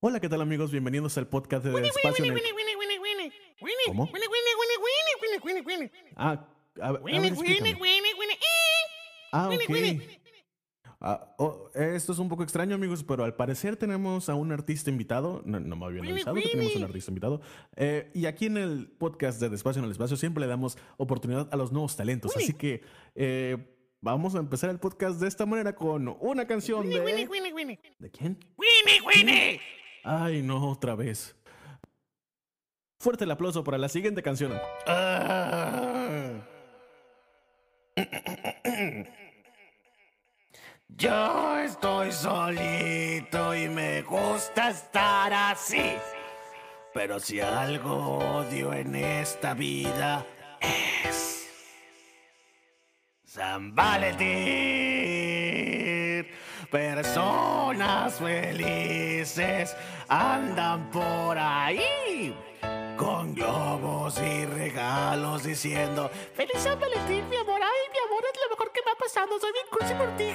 Hola, ¿qué tal amigos? Bienvenidos al podcast de Espacio en el... ¿Cómo? Ah, a, ver, a ver. Ah, ok. Ah, oh, esto es un poco extraño, amigos, pero al parecer tenemos a un artista invitado. No, no me habían avisado que tenemos un artista invitado. Eh, y aquí en el podcast de Despacio en el Espacio siempre le damos oportunidad a los nuevos talentos. Así que eh, vamos a empezar el podcast de esta manera con una canción de. ¿De quién? Ay, no, otra vez. Fuerte el aplauso para la siguiente canción. Ah. Yo estoy solito y me gusta estar así. Pero si algo odio en esta vida es San. Personas felices andan por ahí con globos y regalos diciendo Feliz San Valentín, mi amor. Ay, mi amor, es lo mejor que me ha pasado. Soy bien cursi por ti.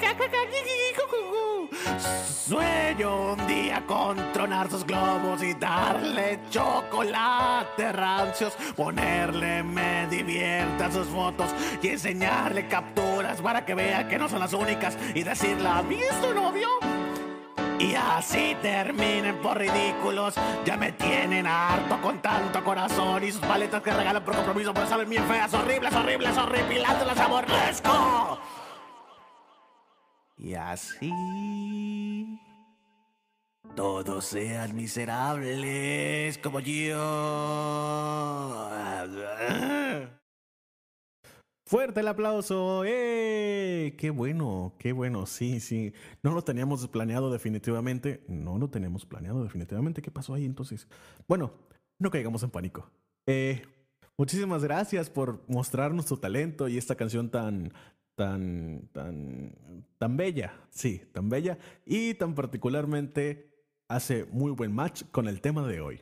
Sueño un día con tronar sus globos y darle chocolate rancios. Ponerle me divierta sus fotos y enseñarle capturas para que vea que no son las únicas. Y decirle, ¿a mí es tu novio? Y así terminen por ridículos. Ya me tienen harto con tanto corazón y sus paletas que regalan por compromiso, pero saben bien feas, horribles, horribles, horripilantes, las aborrezco. Y así todos sean miserables como yo. Fuerte el aplauso. ¡Eh! Qué bueno, qué bueno. Sí, sí. No lo teníamos planeado definitivamente. No lo teníamos planeado definitivamente. ¿Qué pasó ahí entonces? Bueno, no caigamos en pánico. Eh, muchísimas gracias por mostrarnos tu talento y esta canción tan, tan, tan, tan bella. Sí, tan bella. Y tan particularmente hace muy buen match con el tema de hoy.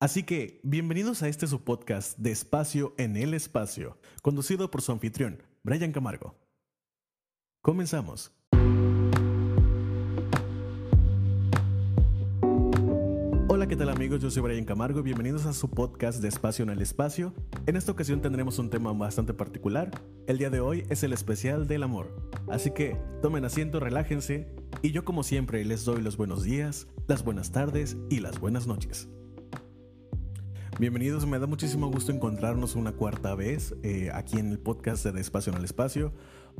Así que, bienvenidos a este su podcast de Espacio en el Espacio, conducido por su anfitrión, Brian Camargo. Comenzamos. Hola, ¿qué tal amigos? Yo soy Brian Camargo y bienvenidos a su podcast de Espacio en el Espacio. En esta ocasión tendremos un tema bastante particular. El día de hoy es el especial del amor. Así que tomen asiento, relájense y yo como siempre les doy los buenos días, las buenas tardes y las buenas noches. Bienvenidos, me da muchísimo gusto encontrarnos una cuarta vez eh, aquí en el podcast de Espacio en el Espacio.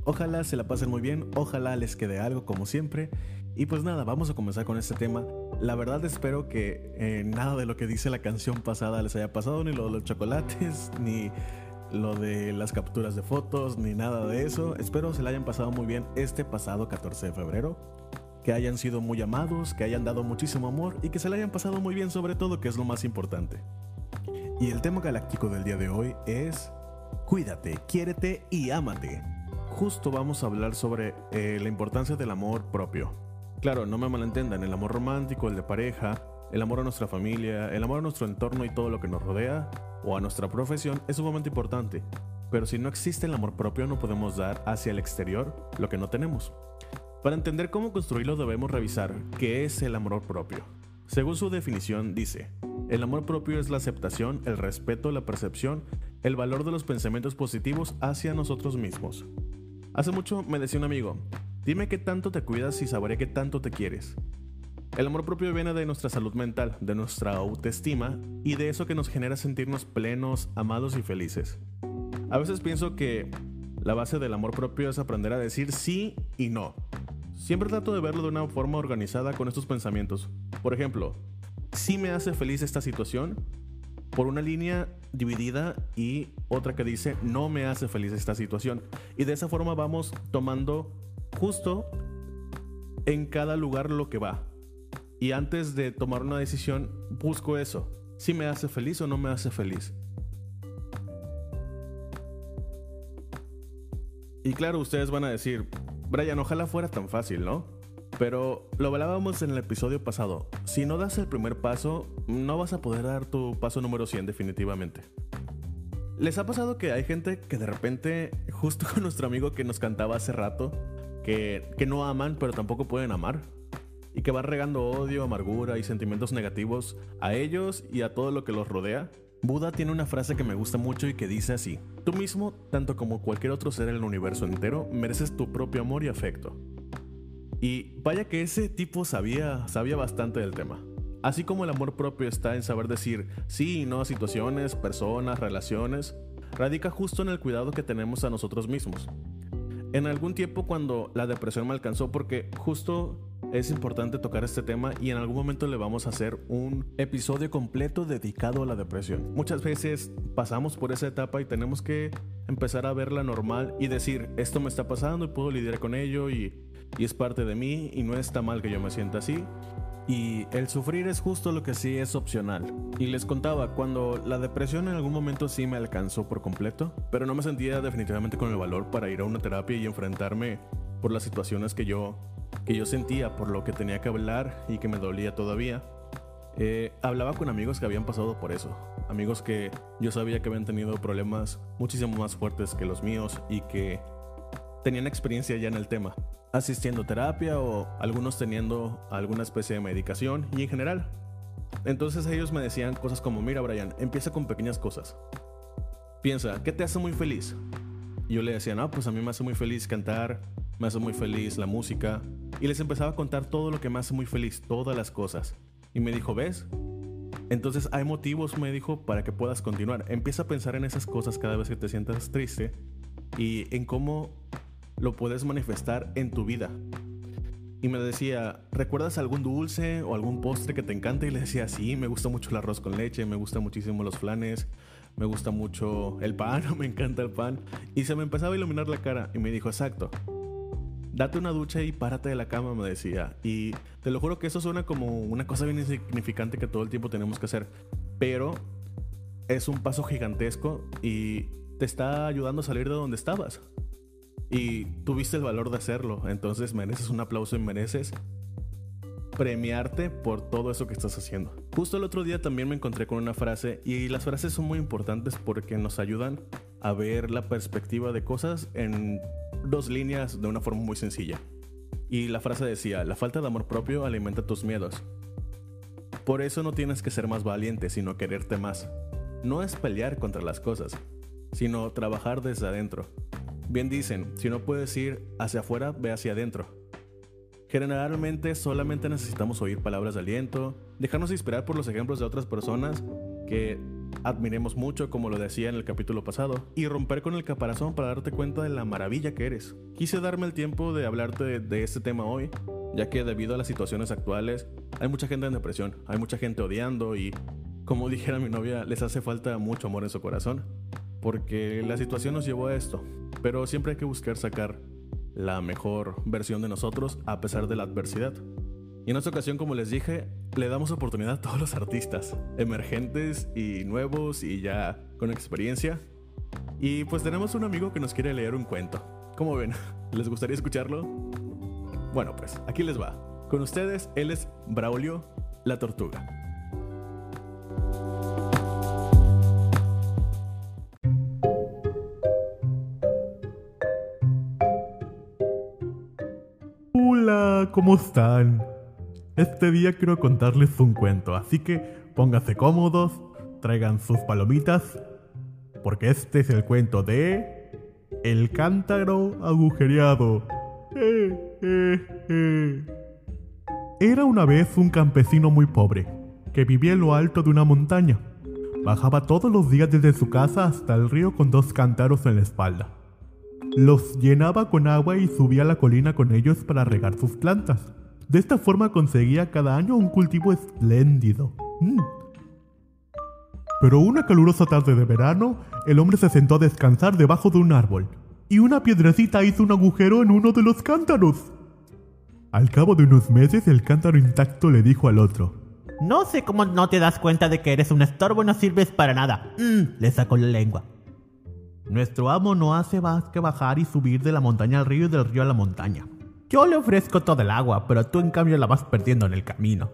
Ojalá se la pasen muy bien, ojalá les quede algo como siempre. Y pues nada, vamos a comenzar con este tema. La verdad espero que eh, nada de lo que dice la canción pasada les haya pasado, ni lo de los chocolates, ni lo de las capturas de fotos, ni nada de eso. Espero se la hayan pasado muy bien este pasado 14 de febrero. Que hayan sido muy amados, que hayan dado muchísimo amor y que se la hayan pasado muy bien sobre todo, que es lo más importante. Y el tema galáctico del día de hoy es Cuídate, quiérete y ámate. Justo vamos a hablar sobre eh, la importancia del amor propio. Claro, no me malentendan, el amor romántico, el de pareja, el amor a nuestra familia, el amor a nuestro entorno y todo lo que nos rodea, o a nuestra profesión, es sumamente importante. Pero si no existe el amor propio, no podemos dar hacia el exterior lo que no tenemos. Para entender cómo construirlo debemos revisar qué es el amor propio. Según su definición, dice, el amor propio es la aceptación, el respeto, la percepción, el valor de los pensamientos positivos hacia nosotros mismos. Hace mucho me decía un amigo, dime qué tanto te cuidas y sabré qué tanto te quieres. El amor propio viene de nuestra salud mental, de nuestra autoestima y de eso que nos genera sentirnos plenos, amados y felices. A veces pienso que la base del amor propio es aprender a decir sí y no. Siempre trato de verlo de una forma organizada con estos pensamientos. Por ejemplo, sí me hace feliz esta situación por una línea dividida y otra que dice no me hace feliz esta situación. Y de esa forma vamos tomando justo en cada lugar lo que va. Y antes de tomar una decisión, busco eso. Si me hace feliz o no me hace feliz. Y claro, ustedes van a decir, Brian, ojalá fuera tan fácil, ¿no? Pero lo hablábamos en el episodio pasado. Si no das el primer paso, no vas a poder dar tu paso número 100 definitivamente. ¿Les ha pasado que hay gente que de repente, justo con nuestro amigo que nos cantaba hace rato, que, que no aman pero tampoco pueden amar y que va regando odio, amargura y sentimientos negativos a ellos y a todo lo que los rodea. Buda tiene una frase que me gusta mucho y que dice así, tú mismo, tanto como cualquier otro ser en el universo entero, mereces tu propio amor y afecto. Y vaya que ese tipo sabía, sabía bastante del tema. Así como el amor propio está en saber decir sí y no a situaciones, personas, relaciones, radica justo en el cuidado que tenemos a nosotros mismos. En algún tiempo cuando la depresión me alcanzó porque justo es importante tocar este tema y en algún momento le vamos a hacer un episodio completo dedicado a la depresión. Muchas veces pasamos por esa etapa y tenemos que empezar a verla normal y decir, esto me está pasando y puedo lidiar con ello y, y es parte de mí y no está mal que yo me sienta así. Y el sufrir es justo lo que sí es opcional. Y les contaba, cuando la depresión en algún momento sí me alcanzó por completo, pero no me sentía definitivamente con el valor para ir a una terapia y enfrentarme por las situaciones que yo que yo sentía por lo que tenía que hablar y que me dolía todavía, eh, hablaba con amigos que habían pasado por eso. Amigos que yo sabía que habían tenido problemas muchísimo más fuertes que los míos y que tenían experiencia ya en el tema, asistiendo a terapia o algunos teniendo alguna especie de medicación y en general. Entonces ellos me decían cosas como, mira Brian, empieza con pequeñas cosas. Piensa, ¿qué te hace muy feliz? Yo le decía, no, pues a mí me hace muy feliz cantar, me hace muy feliz la música, y les empezaba a contar todo lo que me hace muy feliz, todas las cosas. Y me dijo, ¿ves? Entonces hay motivos, me dijo, para que puedas continuar. Empieza a pensar en esas cosas cada vez que te sientas triste y en cómo lo puedes manifestar en tu vida. Y me decía, ¿recuerdas algún dulce o algún postre que te encante? Y le decía, sí, me gusta mucho el arroz con leche, me gusta muchísimo los flanes, me gusta mucho el pan, me encanta el pan. Y se me empezaba a iluminar la cara y me dijo, exacto, date una ducha y párate de la cama, me decía. Y te lo juro que eso suena como una cosa bien insignificante que todo el tiempo tenemos que hacer. Pero es un paso gigantesco y te está ayudando a salir de donde estabas. Y tuviste el valor de hacerlo. Entonces mereces un aplauso y mereces premiarte por todo eso que estás haciendo. Justo el otro día también me encontré con una frase y las frases son muy importantes porque nos ayudan a ver la perspectiva de cosas en dos líneas de una forma muy sencilla. Y la frase decía, la falta de amor propio alimenta tus miedos. Por eso no tienes que ser más valiente, sino quererte más. No es pelear contra las cosas, sino trabajar desde adentro. Bien dicen, si no puedes ir hacia afuera, ve hacia adentro. Generalmente solamente necesitamos oír palabras de aliento, dejarnos inspirar por los ejemplos de otras personas que admiremos mucho, como lo decía en el capítulo pasado, y romper con el caparazón para darte cuenta de la maravilla que eres. Quise darme el tiempo de hablarte de, este tema hoy, ya que debido a las situaciones actuales hay mucha gente en depresión, hay mucha gente odiando y, como dijera mi novia, les hace falta mucho amor en su corazón, porque la situación nos llevó a esto, pero siempre hay que buscar sacar la mejor versión de nosotros a pesar de la adversidad. Y en esta ocasión, como les dije, le damos oportunidad a todos los artistas, emergentes y nuevos y ya con experiencia. Y pues tenemos un amigo que nos quiere leer un cuento. ¿Cómo ven? ¿Les gustaría escucharlo? Bueno, pues aquí les va. Con ustedes, él es Braulio la Tortuga. ¿Cómo están? Este día quiero contarles un cuento, así que pónganse cómodos, traigan sus palomitas, porque este es el cuento de... El cántaro agujereado. Eh, eh, eh. Era una vez un campesino muy pobre, que vivía en lo alto de una montaña. Bajaba todos los días desde su casa hasta el río con dos cántaros en la espalda. Los llenaba con agua y subía a la colina con ellos para regar sus plantas. De esta forma conseguía cada año un cultivo espléndido. Mm. Pero una calurosa tarde de verano, el hombre se sentó a descansar debajo de un árbol, y una piedrecita hizo un agujero en uno de los cántaros. Al cabo de unos meses, el cántaro intacto le dijo al otro, No sé cómo no te das cuenta de que eres un estorbo y no sirves para nada. Mm, le sacó la lengua. Nuestro amo no hace más que bajar y subir de la montaña al río y del río a la montaña. Yo le ofrezco todo el agua, pero tú en cambio la vas perdiendo en el camino.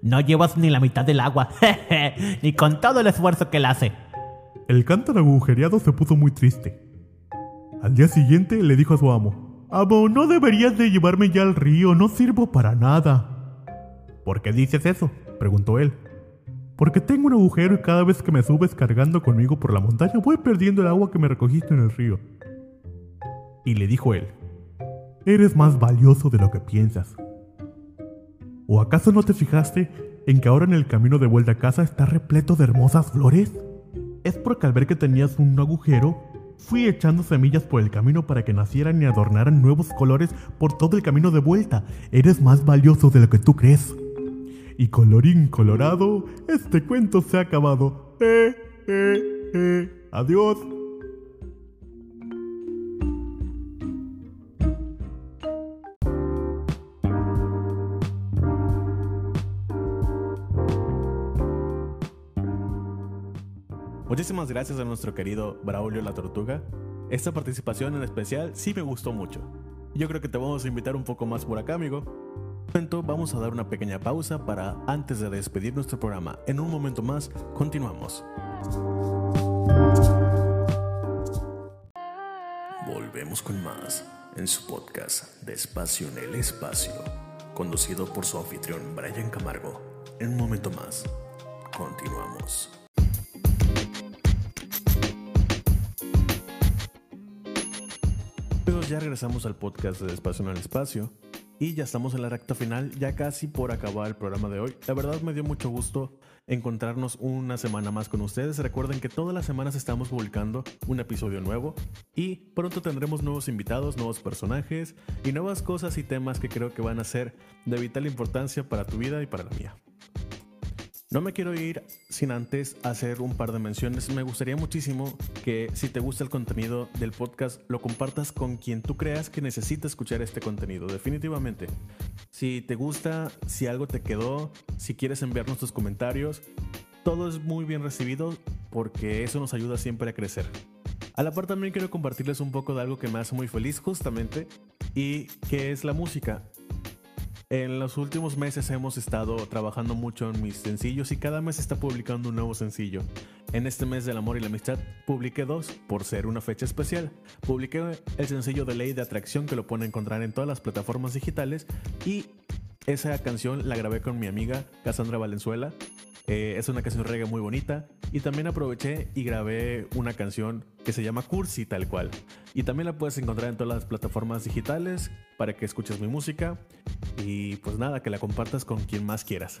No llevas ni la mitad del agua, jeje, ni con todo el esfuerzo que él hace. El cántaro agujereado se puso muy triste. Al día siguiente le dijo a su amo, Amo, no deberías de llevarme ya al río, no sirvo para nada. ¿Por qué dices eso? preguntó él. Porque tengo un agujero y cada vez que me subes cargando conmigo por la montaña voy perdiendo el agua que me recogiste en el río. Y le dijo él, eres más valioso de lo que piensas. ¿O acaso no te fijaste en que ahora en el camino de vuelta a casa está repleto de hermosas flores? Es porque al ver que tenías un agujero, fui echando semillas por el camino para que nacieran y adornaran nuevos colores por todo el camino de vuelta. Eres más valioso de lo que tú crees. Y colorín colorado, este cuento se ha acabado. Eh, eh, eh. Adiós. Muchísimas gracias a nuestro querido Braulio la Tortuga. Esta participación en especial sí me gustó mucho. Yo creo que te vamos a invitar un poco más por acá, amigo. Vamos a dar una pequeña pausa para antes de despedir nuestro programa. En un momento más, continuamos. Volvemos con más en su podcast Despacio en el Espacio, conducido por su anfitrión Brian Camargo. En un momento más, continuamos. Ya regresamos al podcast de Despacio en el Espacio y ya estamos en la recta final, ya casi por acabar el programa de hoy. La verdad me dio mucho gusto encontrarnos una semana más con ustedes. Recuerden que todas las semanas estamos publicando un episodio nuevo y pronto tendremos nuevos invitados, nuevos personajes y nuevas cosas y temas que creo que van a ser de vital importancia para tu vida y para la mía. No me quiero ir sin antes hacer un par de menciones. Me gustaría muchísimo que si te gusta el contenido del podcast, lo compartas con quien tú creas que necesita escuchar este contenido. Definitivamente. Si te gusta, si algo te quedó, si quieres enviarnos tus comentarios, todo es muy bien recibido porque eso nos ayuda siempre a crecer. A la par también quiero compartirles un poco de algo que me hace muy feliz justamente y que es la música. En los últimos meses hemos estado trabajando mucho en mis sencillos y cada mes está publicando un nuevo sencillo. En este mes del amor y la amistad publiqué dos por ser una fecha especial. Publiqué el sencillo de Ley de Atracción que lo pueden encontrar en todas las plataformas digitales y esa canción la grabé con mi amiga Cassandra Valenzuela. Eh, es una canción reggae muy bonita y también aproveché y grabé una canción que se llama Cursi tal cual. Y también la puedes encontrar en todas las plataformas digitales para que escuches mi música y pues nada, que la compartas con quien más quieras.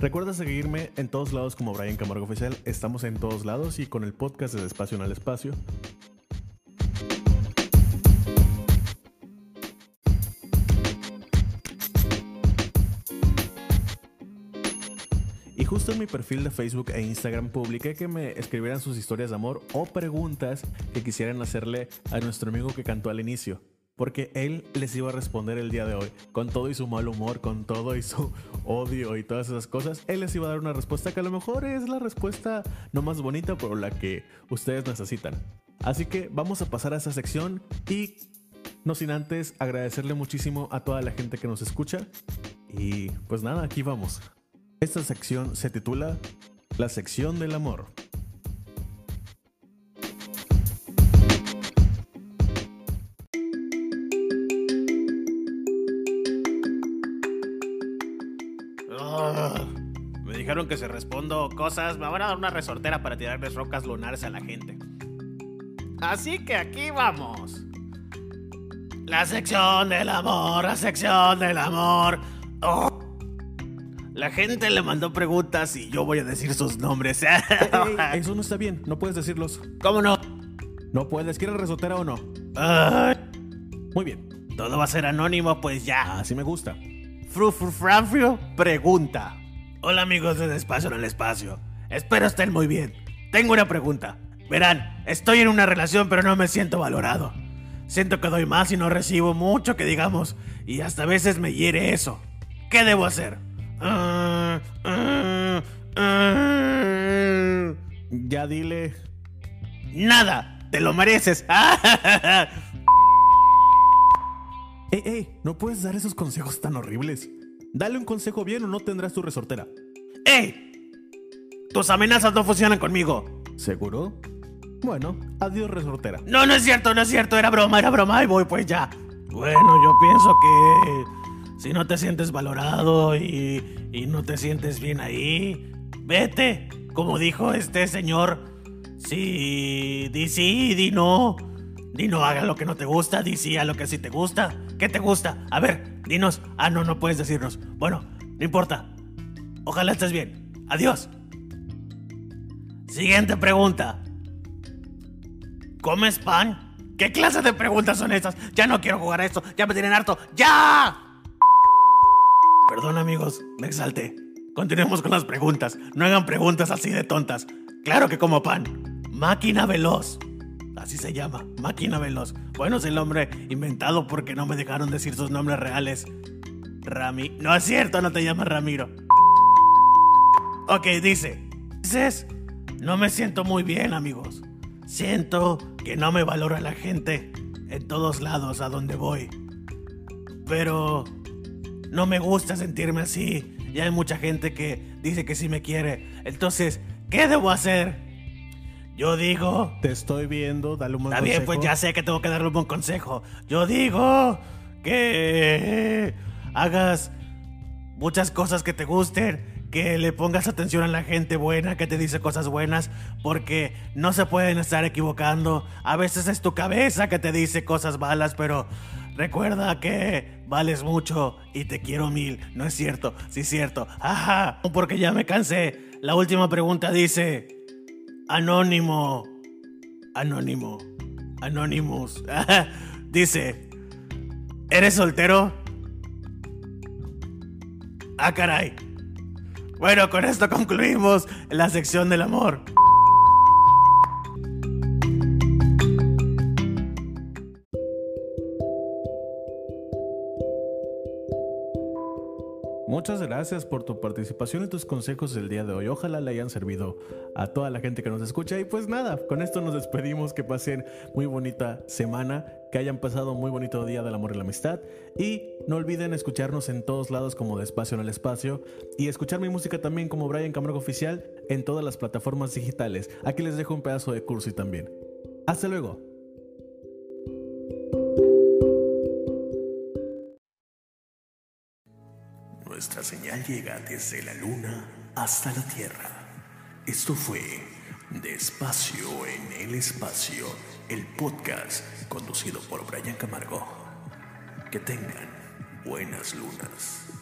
Recuerda seguirme en todos lados como Brian Camargo Oficial. Estamos en todos lados y con el podcast de Espacio en el Espacio. Y justo en mi perfil de Facebook e Instagram publiqué que me escribieran sus historias de amor o preguntas que quisieran hacerle a nuestro amigo que cantó al inicio. Porque él les iba a responder el día de hoy, con todo y su mal humor, con todo y su odio y todas esas cosas. Él les iba a dar una respuesta que a lo mejor es la respuesta no más bonita, pero la que ustedes necesitan. Así que vamos a pasar a esa sección y no sin antes agradecerle muchísimo a toda la gente que nos escucha. Y pues nada, aquí vamos. Esta sección se titula La sección del amor. Que si respondo cosas, me van a dar una resortera para tirarles rocas lunares a la gente. Así que aquí vamos. La sección del amor, la sección del amor. Oh. La gente le mandó preguntas y yo voy a decir sus nombres. Ey, eso no está bien, no puedes decirlos. ¿Cómo no? No puedes, ¿quieres resotera o no? Muy bien, todo va a ser anónimo, pues ya. así me gusta. Fru Fru Franfrio pregunta. Hola amigos de Despacio en el Espacio. Espero estén muy bien. Tengo una pregunta. Verán, estoy en una relación pero no me siento valorado. Siento que doy más y no recibo mucho que digamos. Y hasta a veces me hiere eso. ¿Qué debo hacer? Ah, ah, ah. Ya dile. Nada, te lo mereces. Ey, ey, no puedes dar esos consejos tan horribles. Dale un consejo bien o no tendrás tu resortera. ¡Ey! Tus amenazas no funcionan conmigo. ¿Seguro? Bueno, adiós resortera. No, no es cierto, no es cierto, era broma, era broma, y voy pues ya. Bueno, yo pienso que si no te sientes valorado y, y no te sientes bien ahí, vete. Como dijo este señor, sí, di sí, di no. Di no, haga lo que no te gusta, di a lo que sí te gusta. ¿Qué te gusta? A ver, dinos. Ah, no, no puedes decirnos. Bueno, no importa. Ojalá estés bien. Adiós. Siguiente pregunta. ¿Comes pan? ¿Qué clase de preguntas son estas? Ya no quiero jugar a esto, ya me tienen harto. ¡Ya! Perdón amigos, me exalté. Continuemos con las preguntas. No hagan preguntas así de tontas. Claro que como pan. Máquina veloz. Así se llama, máquina veloz. Bueno, es el nombre inventado porque no me dejaron decir sus nombres reales. Rami. No es cierto, no te llamas Ramiro. Ok, dice. Dices, no me siento muy bien, amigos. Siento que no me valora la gente en todos lados a donde voy. Pero no me gusta sentirme así. Y hay mucha gente que dice que sí me quiere. Entonces, ¿qué debo hacer? Yo digo... Te estoy viendo, dale un buen Está bien, pues consejo. ya sé que tengo que darle un buen consejo. Yo digo que hagas muchas cosas que te gusten, que le pongas atención a la gente buena que te dice cosas buenas, porque no se pueden estar equivocando. A veces es tu cabeza que te dice cosas malas, pero recuerda que vales mucho y te quiero mil. No es cierto, sí es cierto. Ajá, porque ya me cansé. La última pregunta dice... Anónimo. Anónimo. Anonymous. Dice, ¿eres soltero? Ah, caray. Bueno, con esto concluimos la sección del amor. Muchas gracias por tu participación y tus consejos del día de hoy. Ojalá le hayan servido a toda la gente que nos escucha. Y pues nada, con esto nos despedimos. Que pasen muy bonita semana, que hayan pasado muy bonito día del amor y la amistad. Y no olviden escucharnos en todos lados como de Espacio en el Espacio. Y escuchar mi música también como Brian Camargo Oficial en todas las plataformas digitales. Aquí les dejo un pedazo de curso y también. Hasta luego. Nuestra señal llega desde la luna hasta la tierra. Esto fue Despacio en el Espacio, el podcast conducido por Brian Camargo. Que tengan buenas lunas.